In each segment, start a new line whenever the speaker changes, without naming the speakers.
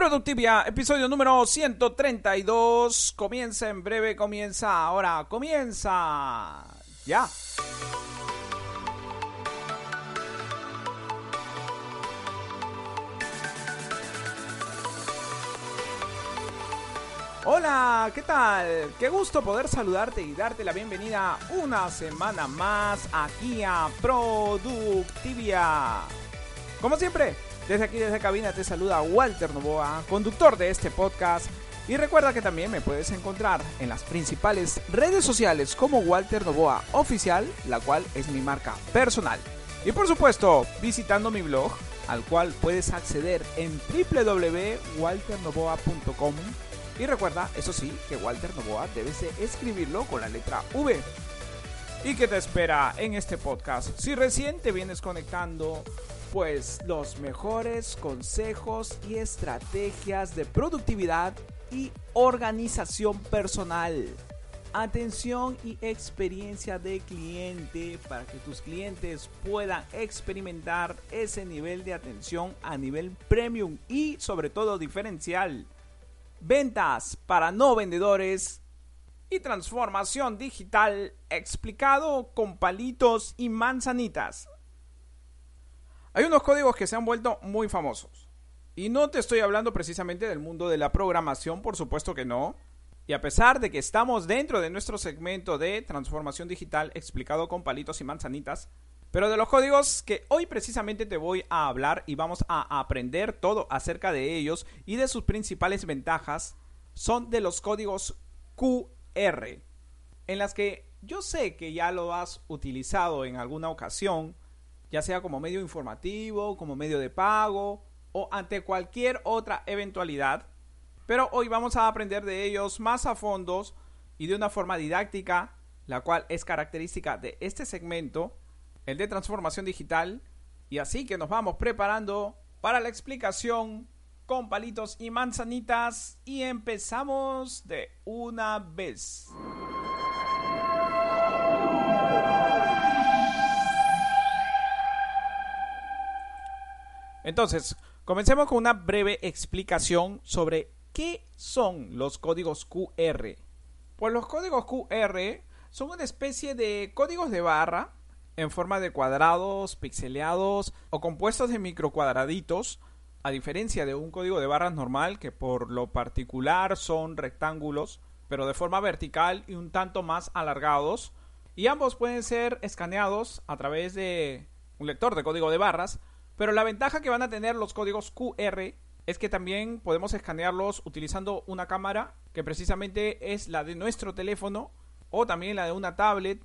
Productivia, episodio número 132. Comienza en breve, comienza ahora, comienza. Ya. Hola, ¿qué tal? Qué gusto poder saludarte y darte la bienvenida una semana más aquí a Productivia. Como siempre, desde aquí, desde cabina, te saluda Walter Novoa, conductor de este podcast. Y recuerda que también me puedes encontrar en las principales redes sociales como Walter Novoa Oficial, la cual es mi marca personal. Y por supuesto, visitando mi blog, al cual puedes acceder en www.walternovoa.com. Y recuerda, eso sí, que Walter Novoa debes escribirlo con la letra V. ¿Y qué te espera en este podcast? Si recién te vienes conectando, pues los mejores consejos y estrategias de productividad y organización personal. Atención y experiencia de cliente para que tus clientes puedan experimentar ese nivel de atención a nivel premium y sobre todo diferencial. Ventas para no vendedores y transformación digital explicado con palitos y manzanitas. Hay unos códigos que se han vuelto muy famosos. Y no te estoy hablando precisamente del mundo de la programación, por supuesto que no. Y a pesar de que estamos dentro de nuestro segmento de transformación digital explicado con palitos y manzanitas, pero de los códigos que hoy precisamente te voy a hablar y vamos a aprender todo acerca de ellos y de sus principales ventajas, son de los códigos QR, en las que yo sé que ya lo has utilizado en alguna ocasión, ya sea como medio informativo, como medio de pago o ante cualquier otra eventualidad. Pero hoy vamos a aprender de ellos más a fondos y de una forma didáctica, la cual es característica de este segmento, el de transformación digital. Y así que nos vamos preparando para la explicación con palitos y manzanitas y empezamos de una vez. Entonces, comencemos con una breve explicación sobre qué son los códigos QR. Pues los códigos QR son una especie de códigos de barra en forma de cuadrados, pixeleados o compuestos de microcuadraditos, a diferencia de un código de barras normal que por lo particular son rectángulos, pero de forma vertical y un tanto más alargados, y ambos pueden ser escaneados a través de un lector de código de barras pero la ventaja que van a tener los códigos QR es que también podemos escanearlos utilizando una cámara que precisamente es la de nuestro teléfono o también la de una tablet.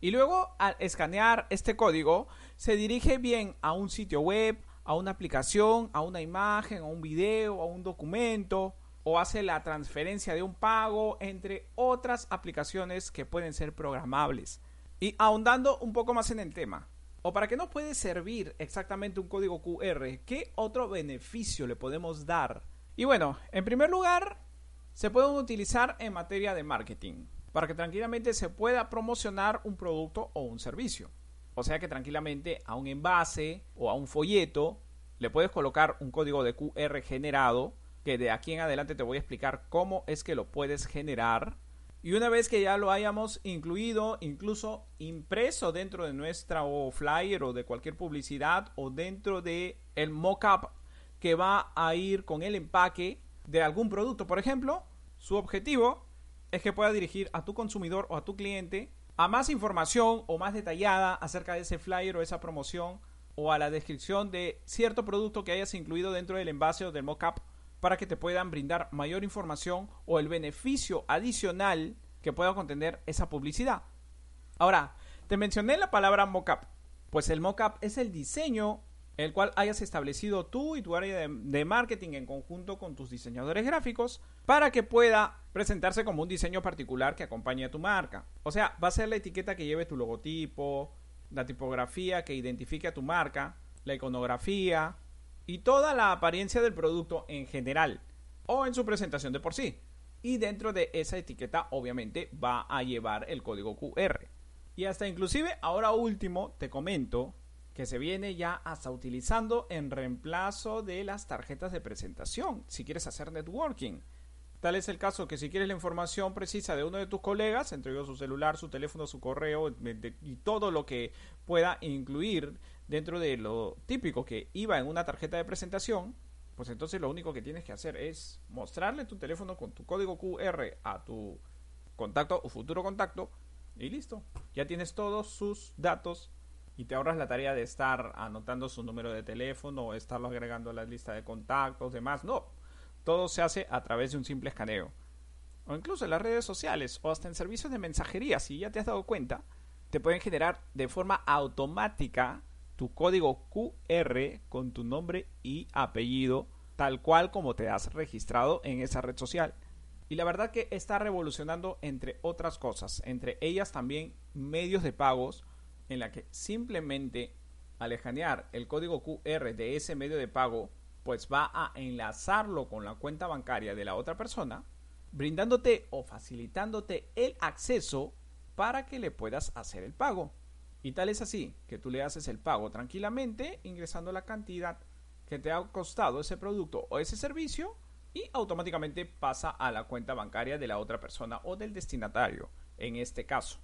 Y luego al escanear este código se dirige bien a un sitio web, a una aplicación, a una imagen, a un video, a un documento o hace la transferencia de un pago entre otras aplicaciones que pueden ser programables. Y ahondando un poco más en el tema, o para qué nos puede servir exactamente un código QR, qué otro beneficio le podemos dar. Y bueno, en primer lugar, se pueden utilizar en materia de marketing, para que tranquilamente se pueda promocionar un producto o un servicio. O sea que tranquilamente a un envase o a un folleto le puedes colocar un código de QR generado, que de aquí en adelante te voy a explicar cómo es que lo puedes generar y una vez que ya lo hayamos incluido, incluso impreso dentro de nuestra flyer o de cualquier publicidad o dentro de el mockup que va a ir con el empaque de algún producto, por ejemplo, su objetivo es que pueda dirigir a tu consumidor o a tu cliente a más información o más detallada acerca de ese flyer o esa promoción o a la descripción de cierto producto que hayas incluido dentro del envase o del mockup para que te puedan brindar mayor información o el beneficio adicional que pueda contener esa publicidad. Ahora, te mencioné la palabra mockup. Pues el mockup es el diseño el cual hayas establecido tú y tu área de, de, marketing en conjunto con tus diseñadores gráficos para que pueda presentarse como un diseño particular que acompañe a tu marca. O sea, va a ser la etiqueta que lleve tu logotipo, la tipografía que identifique a tu marca, la iconografía, y toda la apariencia del producto en general o en su presentación de por sí. Y dentro de esa etiqueta obviamente va a llevar el código QR. Y hasta inclusive ahora último te comento que se viene ya hasta utilizando en reemplazo de las tarjetas de presentación, si quieres hacer networking. Tal es el caso que si quieres la información precisa de uno de tus colegas, entre ellos su celular, su teléfono, su correo y todo lo que pueda incluir dentro de lo típico que iba en una tarjeta de presentación, pues entonces lo único que tienes que hacer es mostrarle tu teléfono con tu código QR a tu contacto o futuro contacto y listo. Ya tienes todos sus datos y te ahorras la tarea de estar anotando su número de teléfono o estarlo agregando a la lista de contactos, demás. No, todo se hace a través de un simple escaneo. O incluso en las redes sociales o hasta en servicios de mensajería, si ya te has dado cuenta, te pueden generar de forma automática tu código QR con tu nombre y apellido, tal cual como te has registrado en esa red social. Y la verdad que está revolucionando entre otras cosas, entre ellas también medios de pagos en la que simplemente al escanear el código QR de ese medio de pago, pues va a enlazarlo con la cuenta bancaria de la otra persona, brindándote o facilitándote el acceso para que le puedas hacer el pago. Y tal es así que tú le haces el pago tranquilamente ingresando la cantidad que te ha costado ese producto o ese servicio y automáticamente pasa a la cuenta bancaria de la otra persona o del destinatario en este caso.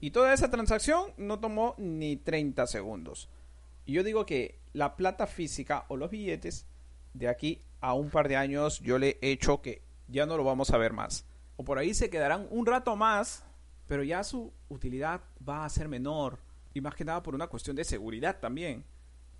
Y toda esa transacción no tomó ni 30 segundos. Y yo digo que la plata física o los billetes de aquí a un par de años yo le he hecho que ya no lo vamos a ver más. O por ahí se quedarán un rato más, pero ya su utilidad va a ser menor. Y más que nada por una cuestión de seguridad también.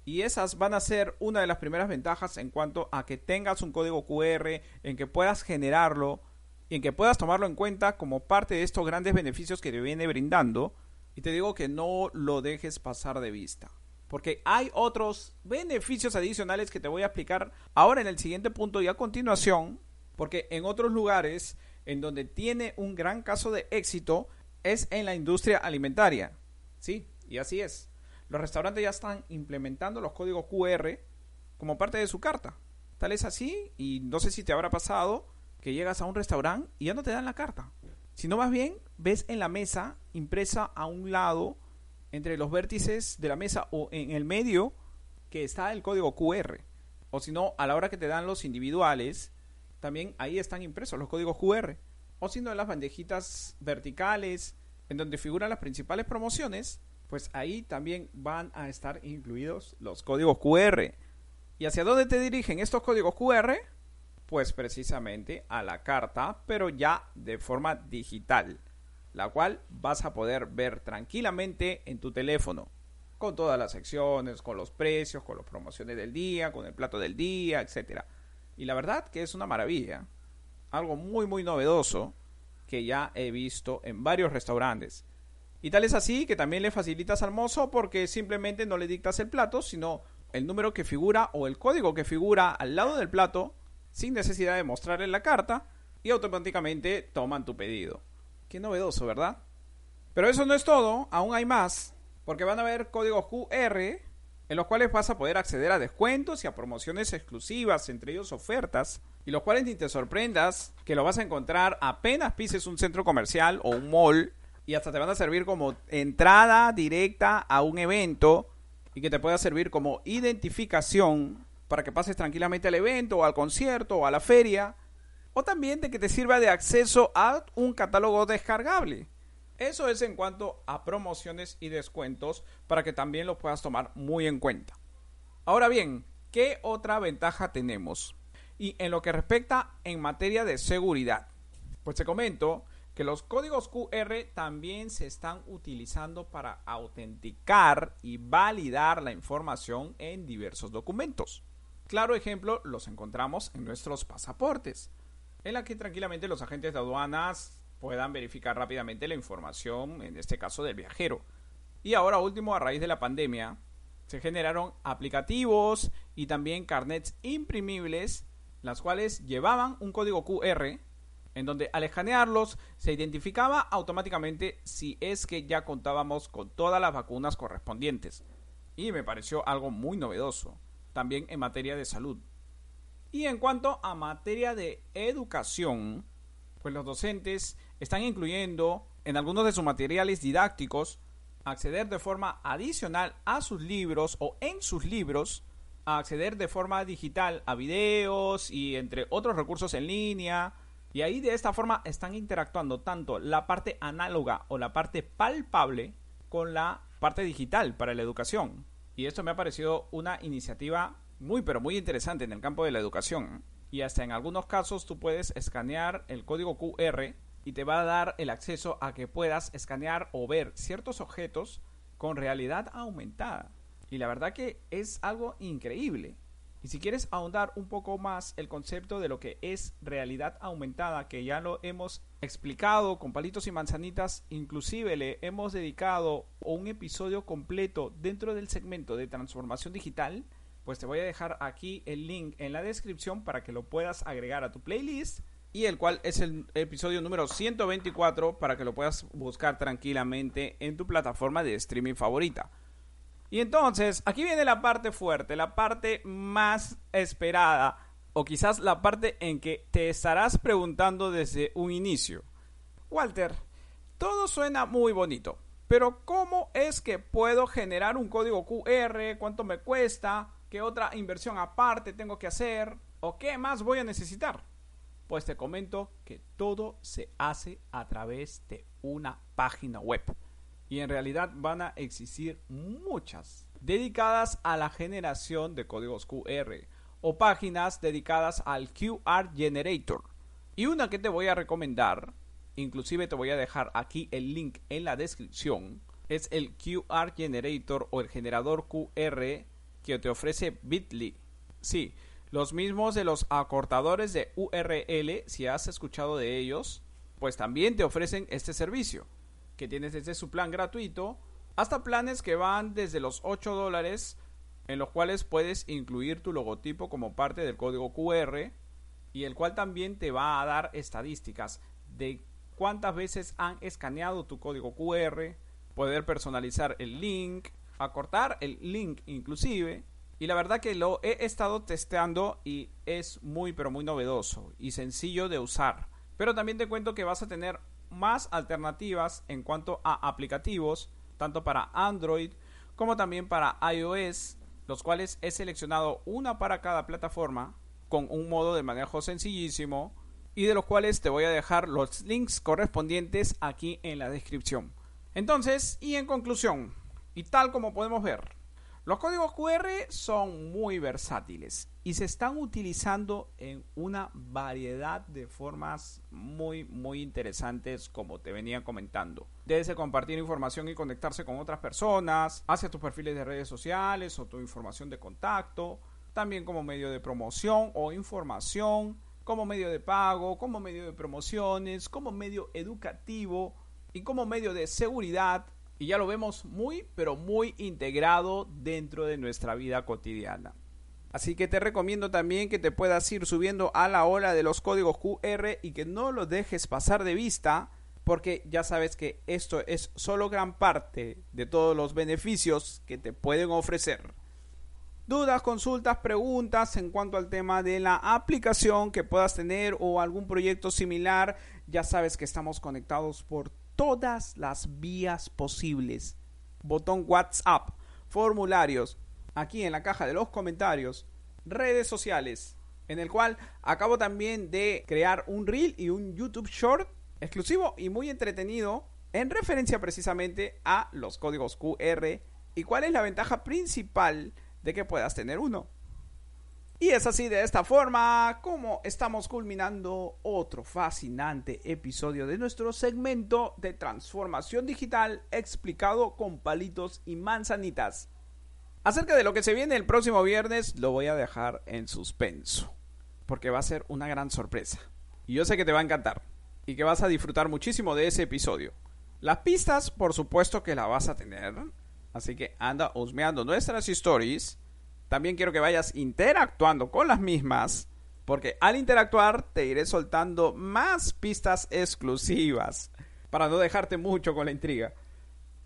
Y esas van a ser una de las primeras ventajas en cuanto a que tengas un código QR, en que puedas generarlo y en que puedas tomarlo en cuenta como parte de estos grandes beneficios que te viene brindando. Y te digo que no lo dejes pasar de vista. Porque hay otros beneficios adicionales que te voy a explicar ahora en el siguiente punto y a continuación. Porque en otros lugares en donde tiene un gran caso de éxito es en la industria alimentaria. Sí, y así es los restaurantes ya están implementando los códigos QR como parte de su carta. Tal es así, y no sé si te habrá pasado que llegas a un restaurante y ya no te dan la carta. Sino más bien ves en la mesa impresa a un lado, entre los vértices de la mesa o en el medio, que está el código QR. O si no, a la hora que te dan los individuales, también ahí están impresos los códigos QR. O si no, en las bandejitas verticales, en donde figuran las principales promociones, pues ahí también van a estar incluidos los códigos QR. ¿Y hacia dónde te dirigen estos códigos QR? Pues precisamente a la carta, pero ya de forma digital, la cual vas a poder ver tranquilamente en tu teléfono, con todas las secciones, con los precios, con las promociones del día, con el plato del día, etc. Y la verdad que es una maravilla, algo muy muy novedoso que ya he visto en varios restaurantes y tal es así que también le facilitas al mozo porque simplemente no le dictas el plato, sino el número que figura o el código que figura al lado del plato, sin necesidad de mostrarle la carta, y automáticamente toman tu pedido. Qué novedoso, ¿verdad? Pero eso no es todo, aún hay más, porque van a haber códigos QR en los cuales vas a poder acceder a descuentos y a promociones exclusivas, entre ellos ofertas, y los cuales ni te sorprendas que lo vas a encontrar apenas pises un centro comercial o un mall y hasta te van a servir como entrada directa a un evento y que te pueda servir como identificación para que pases tranquilamente al evento o al concierto o a la feria o también de que te sirva de acceso a un catálogo descargable. Eso es en cuanto a promociones y descuentos para que también lo puedas tomar muy en cuenta. Ahora bien, ¿qué otra ventaja tenemos? Y en lo que respecta en materia de seguridad, pues te comento que los códigos QR también se están utilizando para autenticar y validar la información en diversos documentos. Claro ejemplo los encontramos en nuestros pasaportes, en la que tranquilamente los agentes de aduanas puedan verificar rápidamente la información, en este caso del viajero. Y ahora último, a raíz de la pandemia, se generaron aplicativos y también carnets imprimibles, las cuales llevaban un código QR en donde al escanearlos se identificaba automáticamente si es que ya contábamos con todas las vacunas correspondientes. Y me pareció algo muy novedoso, también en materia de salud. Y en cuanto a materia de educación, pues los docentes están incluyendo en algunos de sus materiales didácticos acceder de forma adicional a sus libros o en sus libros, acceder de forma digital a videos y entre otros recursos en línea. Y ahí de esta forma están interactuando tanto la parte análoga o la parte palpable con la parte digital para la educación. Y esto me ha parecido una iniciativa muy pero muy interesante en el campo de la educación. Y hasta en algunos casos tú puedes escanear el código QR y te va a dar el acceso a que puedas escanear o ver ciertos objetos con realidad aumentada. Y la verdad que es algo increíble. Y si quieres ahondar un poco más el concepto de lo que es realidad aumentada, que ya lo hemos explicado con palitos y manzanitas, inclusive le hemos dedicado un episodio completo dentro del segmento de transformación digital, pues te voy a dejar aquí el link en la descripción para que lo puedas agregar a tu playlist y el cual es el episodio número 124 para que lo puedas buscar tranquilamente en tu plataforma de streaming favorita. Y entonces, aquí viene la parte fuerte, la parte más esperada, o quizás la parte en que te estarás preguntando desde un inicio. Walter, todo suena muy bonito, pero ¿cómo es que puedo generar un código QR? ¿Cuánto me cuesta? ¿Qué otra inversión aparte tengo que hacer? ¿O qué más voy a necesitar? Pues te comento que todo se hace a través de una página web y en realidad van a existir muchas dedicadas a la generación de códigos QR o páginas dedicadas al QR Generator. Y una que te voy a recomendar, inclusive te voy a dejar aquí el link en la descripción, es el QR Generator o el generador QR que te ofrece Bitly. Sí, los mismos de los acortadores de URL, si has escuchado de ellos, pues también te ofrecen este servicio que tienes desde su plan gratuito hasta planes que van desde los 8 dólares en los cuales puedes incluir tu logotipo como parte del código QR y el cual también te va a dar estadísticas de cuántas veces han escaneado tu código QR, poder personalizar el link, acortar el link inclusive. Y la verdad que lo he estado testeando y es muy pero muy novedoso y sencillo de usar. Pero también te cuento que vas a tener más alternativas en cuanto a aplicativos, tanto para Android como también para iOS, los cuales he seleccionado una para cada plataforma con un modo de manejo sencillísimo y de los cuales te voy a dejar los links correspondientes aquí en la descripción. Entonces, y en conclusión, y tal como podemos ver, los códigos QR son muy versátiles y se están utilizando en una variedad de formas muy muy interesantes como te venía comentando. Desde compartir información y conectarse con otras personas, hacia tus perfiles de redes sociales o tu información de contacto, también como medio de promoción o información, como medio de pago, como medio de promociones, como medio educativo y como medio de seguridad y ya lo vemos muy, pero muy integrado dentro de nuestra vida cotidiana. Así que te recomiendo también que te puedas ir subiendo a la ola de los códigos QR y que no los dejes pasar de vista porque ya sabes que esto es solo gran parte de todos los beneficios que te pueden ofrecer. Dudas, consultas, preguntas en cuanto al tema de la aplicación que puedas tener o algún proyecto similar, ya sabes que estamos conectados por todas las vías posibles. Botón WhatsApp, formularios, aquí en la caja de los comentarios, redes sociales, en el cual acabo también de crear un reel y un YouTube Short exclusivo y muy entretenido en referencia precisamente a los códigos QR y cuál es la ventaja principal de que puedas tener uno. Y es así de esta forma como estamos culminando otro fascinante episodio de nuestro segmento de transformación digital explicado con palitos y manzanitas. Acerca de lo que se viene el próximo viernes lo voy a dejar en suspenso, porque va a ser una gran sorpresa. Y yo sé que te va a encantar y que vas a disfrutar muchísimo de ese episodio. Las pistas, por supuesto que la vas a tener, así que anda husmeando nuestras stories también quiero que vayas interactuando con las mismas, porque al interactuar te iré soltando más pistas exclusivas para no dejarte mucho con la intriga.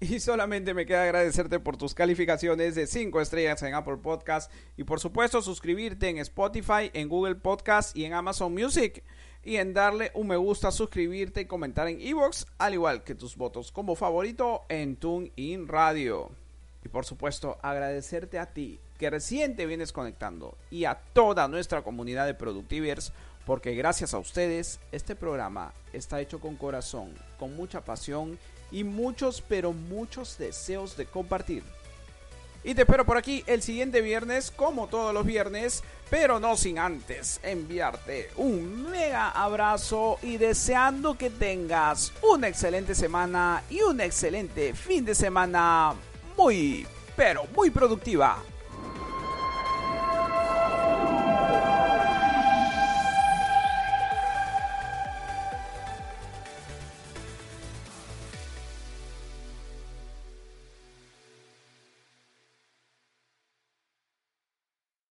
Y solamente me queda agradecerte por tus calificaciones de 5 estrellas en Apple Podcast y por supuesto suscribirte en Spotify, en Google Podcast y en Amazon Music. y en darle un me gusta, suscribirte y comentar en iVoox, al igual que tus votos como favorito en TuneIn Radio. Y por supuesto, agradecerte a ti que recién te vienes conectando y a toda nuestra comunidad de Productivers, porque gracias a ustedes este programa está hecho con corazón, con mucha pasión y muchos, pero muchos deseos de compartir. Y te espero por aquí el siguiente viernes, como todos los viernes, pero no sin antes enviarte un mega abrazo y deseando que tengas una excelente semana y un excelente fin de semana muy, pero muy productiva.